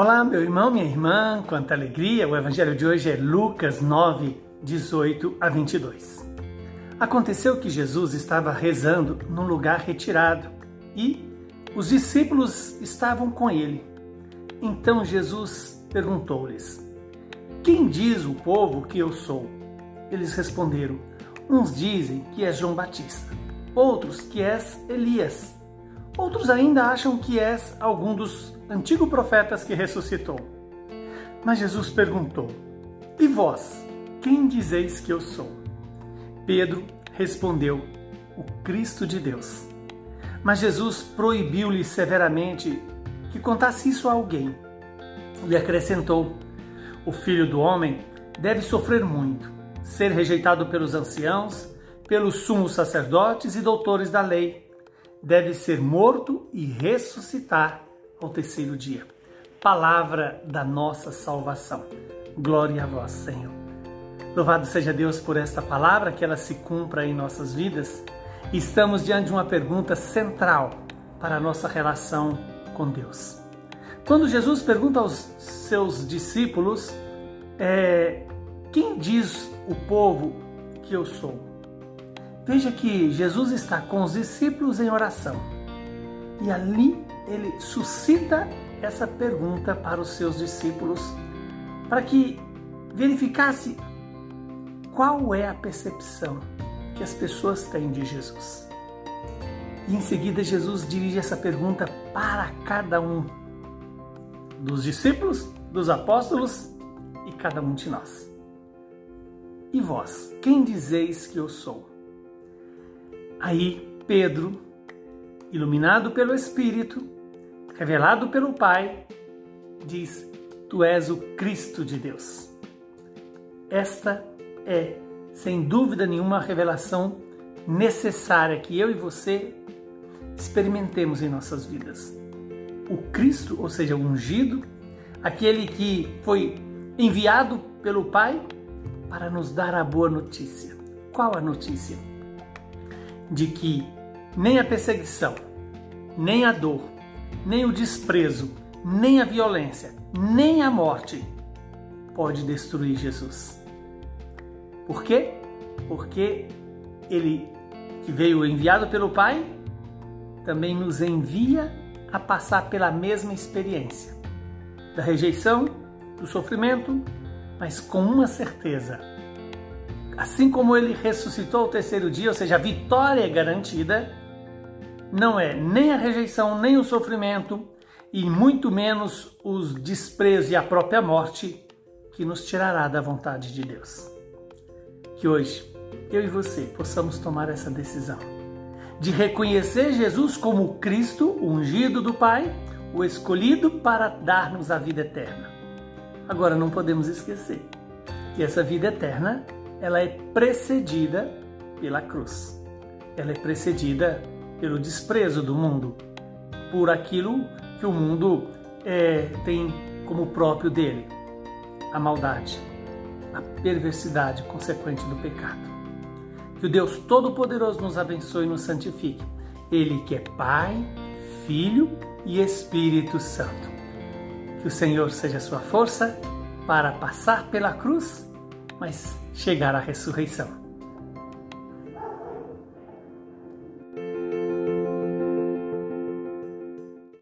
Olá, meu irmão, minha irmã, quanta alegria! O evangelho de hoje é Lucas 9, 18 a 22. Aconteceu que Jesus estava rezando num lugar retirado e os discípulos estavam com ele. Então Jesus perguntou-lhes: Quem diz o povo que eu sou? Eles responderam: Uns dizem que és João Batista, outros que és Elias, outros ainda acham que és algum dos antigos profetas que ressuscitou. Mas Jesus perguntou: E vós, quem dizeis que eu sou? Pedro respondeu: O Cristo de Deus. Mas Jesus proibiu-lhe severamente que contasse isso a alguém. E acrescentou: O filho do homem deve sofrer muito ser rejeitado pelos anciãos, pelos sumos sacerdotes e doutores da lei. Deve ser morto e ressuscitar ao terceiro dia. Palavra da nossa salvação. Glória a vós, Senhor. Louvado seja Deus por esta palavra, que ela se cumpra em nossas vidas. Estamos diante de uma pergunta central para a nossa relação com Deus. Quando Jesus pergunta aos seus discípulos, é, quem diz o povo que eu sou? Veja que Jesus está com os discípulos em oração e ali ele suscita essa pergunta para os seus discípulos para que verificasse qual é a percepção que as pessoas têm de Jesus. E em seguida Jesus dirige essa pergunta para cada um dos discípulos, dos apóstolos e cada um de nós. E vós, quem dizeis que eu sou? Aí Pedro, iluminado pelo Espírito, revelado pelo Pai, diz: Tu és o Cristo de Deus. Esta é, sem dúvida nenhuma, a revelação necessária que eu e você experimentemos em nossas vidas. O Cristo, ou seja, o ungido, aquele que foi enviado pelo Pai para nos dar a boa notícia. Qual a notícia? De que nem a perseguição, nem a dor, nem o desprezo, nem a violência, nem a morte pode destruir Jesus. Por quê? Porque ele que veio enviado pelo Pai também nos envia a passar pela mesma experiência da rejeição, do sofrimento, mas com uma certeza. Assim como ele ressuscitou ao terceiro dia, ou seja, a vitória é garantida, não é nem a rejeição, nem o sofrimento, e muito menos os desprezos e a própria morte que nos tirará da vontade de Deus. Que hoje eu e você possamos tomar essa decisão de reconhecer Jesus como Cristo, o ungido do Pai, o escolhido para dar-nos a vida eterna Agora não podemos esquecer que essa vida eterna, ela é precedida pela cruz. Ela é precedida pelo desprezo do mundo, por aquilo que o mundo é, tem como próprio dele, a maldade, a perversidade consequente do pecado. Que o Deus Todo-Poderoso nos abençoe e nos santifique. Ele que é Pai, Filho e Espírito Santo. Que o Senhor seja sua força para passar pela cruz, mas chegar à ressurreição.